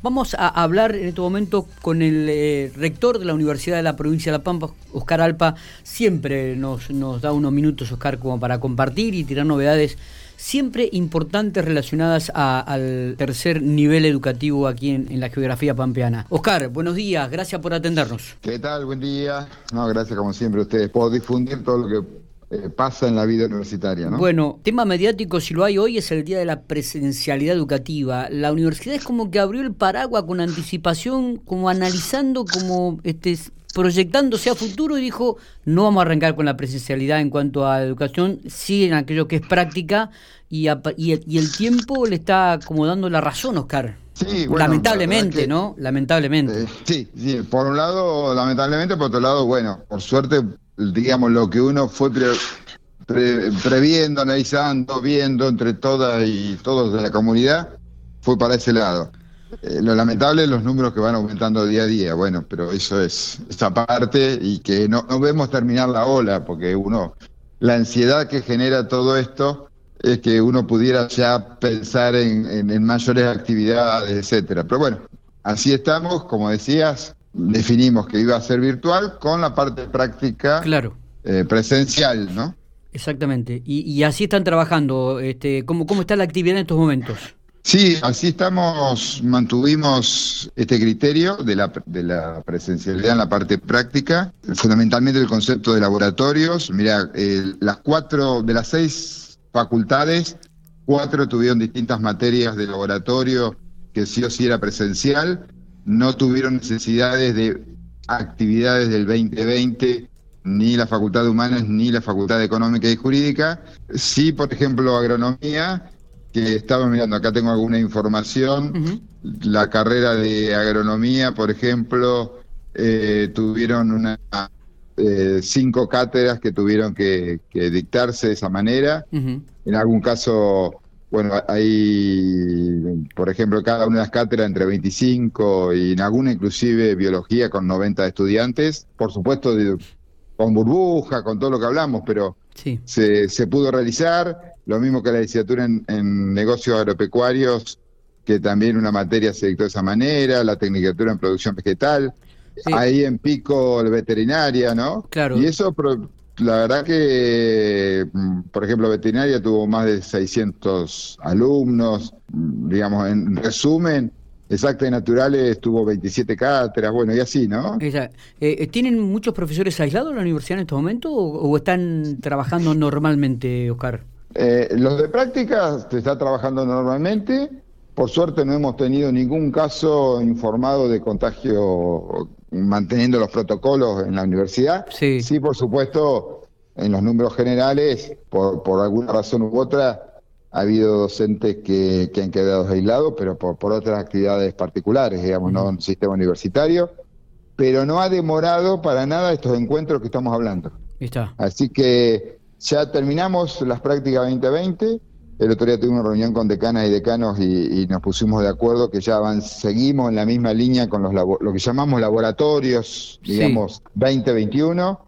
Vamos a hablar en este momento con el eh, rector de la Universidad de la Provincia de La Pampa, Oscar Alpa. Siempre nos, nos da unos minutos, Oscar, como para compartir y tirar novedades siempre importantes relacionadas al tercer nivel educativo aquí en, la geografía pampeana. Oscar, buenos días, gracias por atendernos. ¿Qué tal? Buen día. No, gracias como siempre a ustedes por difundir todo lo que eh, pasa en la vida universitaria. ¿no? Bueno, tema mediático, si lo hay hoy, es el día de la presencialidad educativa. La universidad es como que abrió el paraguas con anticipación, como analizando, como este, proyectándose a futuro y dijo, no vamos a arrancar con la presencialidad en cuanto a educación, sí en aquello que es práctica y, y, el, tiempo le está como dando la razón, Oscar. Sí, lamentablemente, ¿no? Lamentablemente. Eh, sí, sí, por un lado, lamentablemente, por otro lado, bueno, por suerte digamos, lo que uno fue previendo, analizando, viendo entre todas y todos de la comunidad, fue para ese lado. Eh, lo lamentable es los números que van aumentando día a día, bueno, pero eso es esa parte y que no, no vemos terminar la ola, porque uno, la ansiedad que genera todo esto es que uno pudiera ya pensar en, en mayores actividades, etcétera. Pero bueno, así estamos, como decías, definimos que iba a ser virtual con la parte práctica claro. Eh, presencial, ¿no? Exactamente. Y, así están trabajando. Este, ¿cómo, ¿Cómo está la actividad en estos momentos? Sí, así estamos, mantuvimos este criterio de la, de la presencialidad en la parte práctica, fundamentalmente el concepto de laboratorios. Mira, las cuatro, de las seis facultades, cuatro tuvieron distintas materias de laboratorio que sí o sí era presencial, no tuvieron necesidades de actividades del 2020 ni la Facultad de Humanas ni la Facultad de Económica y Jurídica. Sí, por ejemplo, agronomía, que estaba mirando, acá tengo alguna información, la carrera de agronomía, por ejemplo, eh, tuvieron una, eh, cinco cátedras que tuvieron que, dictarse de esa manera. En algún caso bueno, hay, por ejemplo, cada una de las cátedras entre 25 y en alguna inclusive biología con 90 estudiantes, por supuesto con burbuja, con todo lo que hablamos, pero se, se, pudo realizar, lo mismo que la licenciatura en, negocios agropecuarios, que también una materia se dictó de esa manera, la tecnicatura en producción vegetal, ahí en pico la veterinaria, ¿no? Claro. Y eso la verdad que, mm, por ejemplo, veterinaria tuvo más de 600 alumnos, mm, digamos, en resumen, Exacta y Naturales tuvo 27 cátedras, bueno, y así, ¿no? Eh, eh, ¿Tienen muchos profesores aislados en la universidad en este momento o, están trabajando normalmente, Oscar? Eh, los de práctica se está trabajando normalmente. Por suerte no hemos tenido ningún caso informado de contagio manteniendo los protocolos en la universidad. Sí, sí por supuesto, en los números generales, por, por alguna razón u otra, ha habido docentes que, que han quedado aislados, pero por, por otras actividades particulares, digamos, no en el sistema universitario. Pero no ha demorado para nada estos encuentros que estamos hablando. Está. Así que ya terminamos las prácticas 2020 el otro día tuve una reunión con decanas y decanos y, nos pusimos de acuerdo que ya van, seguimos en la misma línea con los lo que llamamos laboratorios, digamos, 2021,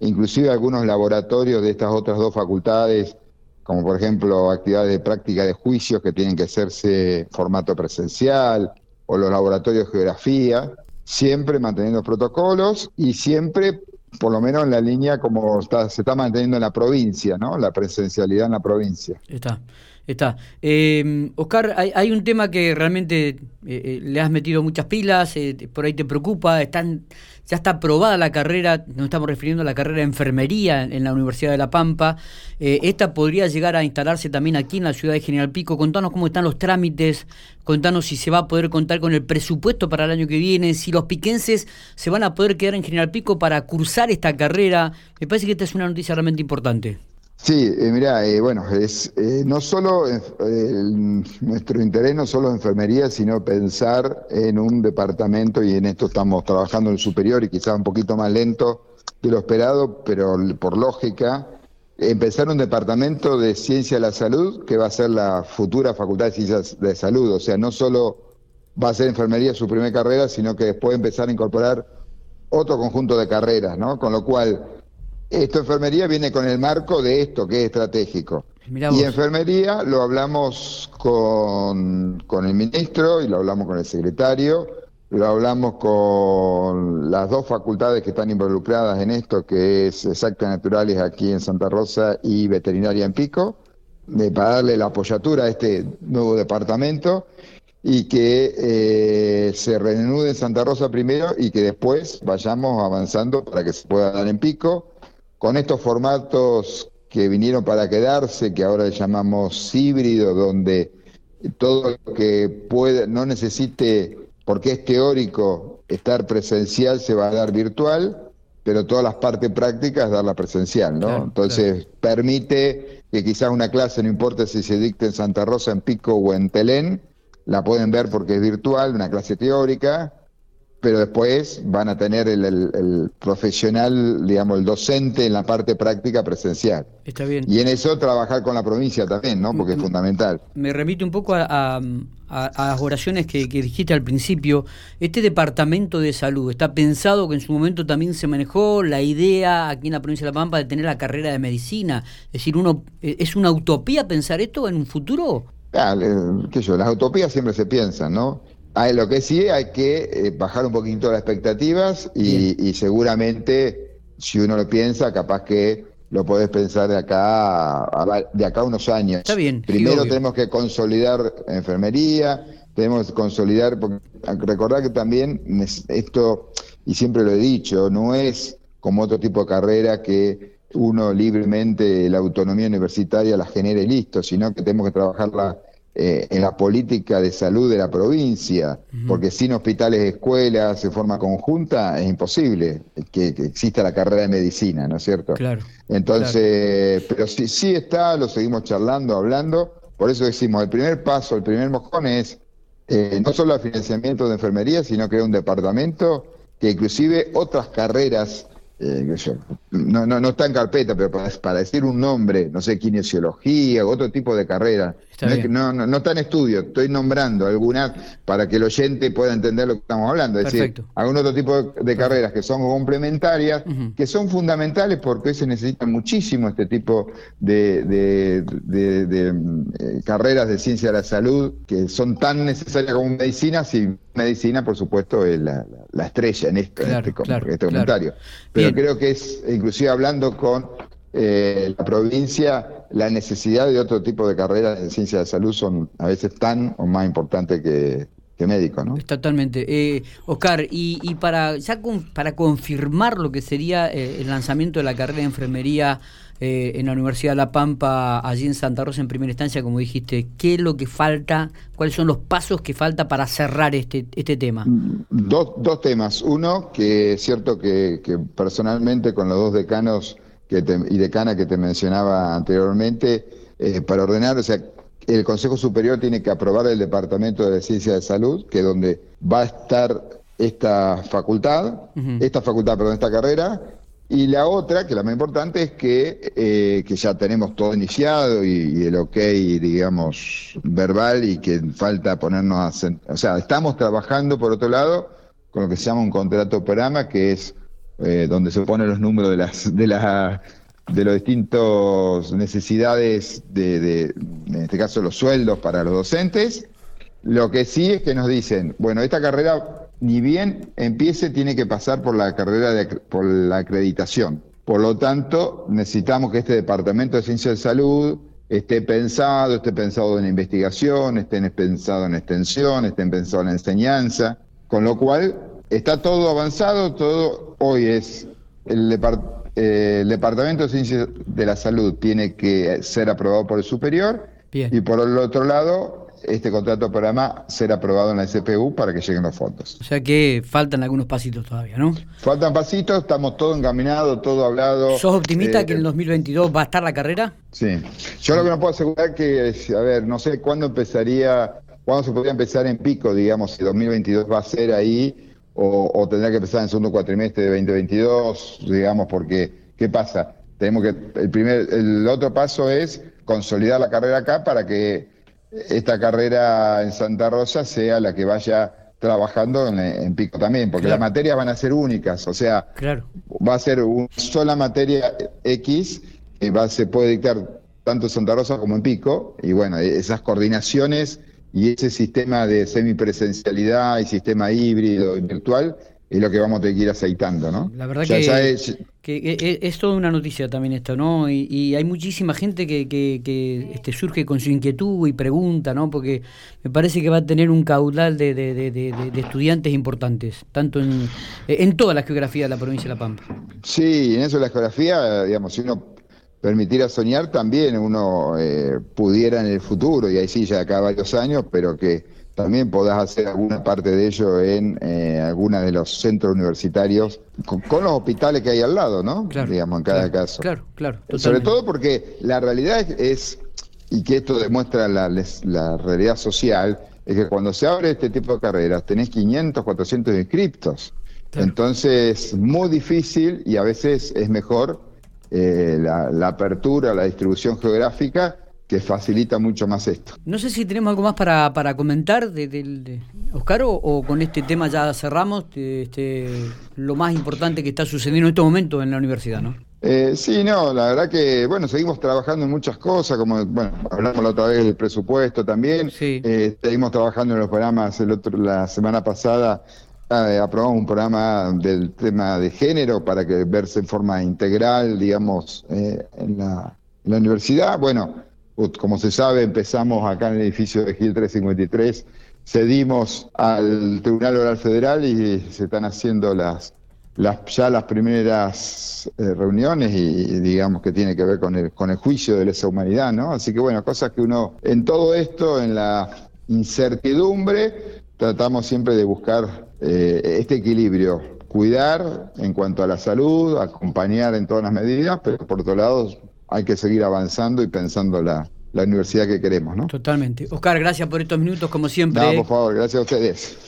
inclusive algunos laboratorios de estas otras dos facultades, como por ejemplo actividades de práctica de juicios que tienen que hacerse en formato presencial, o los laboratorios de geografía, siempre manteniendo protocolos y siempre por lo menos en la línea como está, se está manteniendo en la provincia, ¿no? La presencialidad en la provincia. Está, está. Eh, Oscar, hay, un tema que realmente eh, eh, le has metido muchas pilas, por ahí te preocupa, están ya está aprobada la carrera, nos estamos refiriendo a la carrera de enfermería en, la Universidad de La Pampa. Eh, esta podría llegar a instalarse también aquí en la ciudad de General Pico. Contanos cómo están los trámites, contanos si se va a poder contar con el presupuesto para el año que viene, si los piquenses se van a poder quedar en General Pico para cursar esta carrera. Me parece que esta es una noticia realmente importante. Sí, eh, eh, bueno, es eh, no solo nuestro interés no solo enfermería, sino pensar en un departamento y en esto estamos trabajando en el superior y quizás un poquito más lento de lo esperado, pero por lógica, empezar un departamento de ciencia de la salud que va a ser la futura facultad de ciencias de salud, o sea, no solo va a ser enfermería su primera carrera, sino que después empezar a incorporar otro conjunto de carreras, ¿no? Con lo cual Esto enfermería viene con el marco de esto que es estratégico. Y enfermería lo hablamos con, con el ministro y lo hablamos con el secretario, lo hablamos con las dos facultades que están involucradas en esto, que es Exactas Naturales aquí en Santa Rosa y Veterinaria en Pico, de, para darle la apoyatura a este nuevo departamento y que eh, se reanude en Santa Rosa primero y que después vayamos avanzando para que se pueda dar en Pico, con estos formatos que vinieron para quedarse, que ahora llamamos híbrido, donde todo lo que puede, no necesite, porque es teórico, estar presencial se va a dar virtual, pero todas las partes prácticas darla presencial, ¿no? Entonces permite que quizás una clase, no importa si se dicte en Santa Rosa, en Pico o en Telén, la pueden ver porque es virtual, una clase teórica, pero después van a tener el, profesional, digamos, el docente en la parte práctica presencial. Está bien. Y en eso trabajar con la provincia también, ¿no? Porque es fundamental. Me remite un poco a, las oraciones que, dijiste al principio. Este departamento de salud, ¿está pensado que en su momento también se manejó la idea aquí en la provincia de La Pampa de tener la carrera de medicina? Es decir, uno ¿es una utopía pensar esto en un futuro? Ah, qué yo, las utopías siempre se piensan, ¿no? Lo que sí hay que eh, bajar un poquito las expectativas y, seguramente si uno lo piensa, capaz que lo podés pensar de acá a, de acá unos años. Está bien. Primero tenemos que consolidar enfermería, tenemos que consolidar, porque recordar que también esto, y siempre lo he dicho, no es como otro tipo de carrera que uno libremente la autonomía universitaria la genere y listo, sino que tenemos que trabajarla eh, en la política de salud de la provincia, porque sin hospitales, escuelas, de forma conjunta, es imposible que, exista la carrera de medicina, ¿no es cierto? Claro. Entonces, pero sí, sí está, lo seguimos charlando, hablando, por eso decimos, el primer paso, el primer mojón es eh, no solo el financiamiento de enfermería, sino crear un departamento que inclusive otras carreras eh, no, no, no está en carpeta, pero para, decir un nombre, no sé, kinesiología, otro tipo de carrera, no, no, no, está en estudio, estoy nombrando algunas para que el oyente pueda entender lo que estamos hablando. Es decir, algún otro tipo de, carreras que son complementarias, que son fundamentales porque se necesita muchísimo este tipo de, de, eh, carreras de ciencia de la salud que son tan necesarias como medicina, si medicina, por supuesto, es la, estrella en, esto, este, este comentario. Pero creo que es, inclusive hablando con eh, la provincia, la necesidad de otro tipo de carreras en ciencia de salud son a veces tan o más importantes que, que médicos, ¿no? Totalmente. Eh, Oscar, y, y para ya para confirmar lo que sería eh, el lanzamiento de la carrera de enfermería eh, en la Universidad de La Pampa, allí en Santa Rosa en primera instancia, como dijiste, ¿qué es lo que falta? ¿Cuáles son los pasos que falta para cerrar este, este tema? Mm, dos, dos temas. Uno, que es cierto que, que personalmente con los dos decanos que y decana que te mencionaba anteriormente, para ordenar, o sea, el Consejo Superior tiene que aprobar el Departamento de Ciencia de Salud, que es donde va a estar esta facultad, esta facultad, perdón, esta carrera, y la otra, que la más importante, es que, eh, que ya tenemos todo iniciado y, el ok, digamos, verbal y que falta ponernos a... O sea, estamos trabajando, por otro lado, con lo que se llama un contrato programa, que es eh, donde se ponen los números de las de la, de los distintos necesidades de, de, en este caso los sueldos para los docentes. Lo que sí es que nos dicen, bueno, esta carrera ni bien empiece tiene que pasar por la carrera de, por la acreditación. Por lo tanto, necesitamos que este departamento de ciencia de salud esté pensado, esté pensado en investigación, esté pensado en extensión, esté pensado en enseñanza, con lo cual Está todo avanzado, todo hoy es el, eh, Departamento de Ciencias de la Salud tiene que ser aprobado por el superior y por el otro lado este contrato programa ser aprobado en la SPU para que lleguen los fondos. O sea que faltan algunos pasitos todavía, ¿no? Faltan pasitos, estamos todo encaminado, todo hablado. ¿Sos optimista eh, que en el 2022 va a estar la carrera? Sí. Yo lo que no puedo asegurar que, a ver, no sé cuándo empezaría, cuándo se podría empezar en pico, digamos, si 2022 va a ser ahí o, tendrá que empezar en el segundo cuatrimestre de 2022, digamos, porque ¿qué pasa? Tenemos que el primer el otro paso es consolidar la carrera acá para que esta carrera en Santa Rosa sea la que vaya trabajando en, pico también, porque las materias van a ser únicas, o sea, va a ser una sola materia X que va, se puede dictar tanto en Santa Rosa como en pico, y bueno, esas coordinaciones y ese sistema de semipresencialidad y sistema híbrido y virtual es lo que vamos a tener que ir aceitando, ¿no? La verdad que, es... es, toda una noticia también esto, ¿no? Y, hay muchísima gente que, que, este, surge con su inquietud y pregunta, ¿no? Porque me parece que va a tener un caudal de, de, de, estudiantes importantes, tanto en, en toda la geografía de la provincia de La Pampa. Sí, en eso la geografía, digamos, si uno permitiera soñar, también uno eh, pudiera en el futuro, y ahí sí, ya acá varios años, pero que también podás hacer alguna parte de ello en eh, alguna de los centros universitarios, con, los hospitales que hay al lado, ¿no? Claro, Digamos, en cada caso. Claro, claro. Sobre todo porque la realidad es, y que esto demuestra la, la realidad social, es que cuando se abre este tipo de carreras tenés 500, 400 inscriptos. Entonces, muy difícil y a veces es mejor eh, la, la apertura, la distribución geográfica que facilita mucho más esto. No sé si tenemos algo más para, para comentar de, de, Oscar o, con este tema ya cerramos este, lo más importante que está sucediendo en este momento en la universidad, ¿no? Eh, sí, no, la verdad que, bueno, seguimos trabajando en muchas cosas, como, bueno, hablamos la otra vez del presupuesto también, eh, seguimos trabajando en los programas, el otro, la semana pasada aprobamos un programa del tema de género para que verse en forma integral, digamos, en la, en, la, universidad, bueno, como se sabe, empezamos acá en el edificio de Gil 353, cedimos al Tribunal Oral Federal y se están haciendo las ya las primeras eh, reuniones y, digamos que tiene que ver con el, con el juicio de lesa humanidad, ¿no? Así que bueno, cosas que uno, en todo esto, en la incertidumbre, tratamos siempre de buscar eh, este equilibrio, cuidar en cuanto a la salud, acompañar en todas las medidas, pero por otro lado hay que seguir avanzando y pensando la, la universidad que queremos, ¿no? Totalmente. Oscar, gracias por estos minutos, como siempre. No, por favor, gracias a ustedes.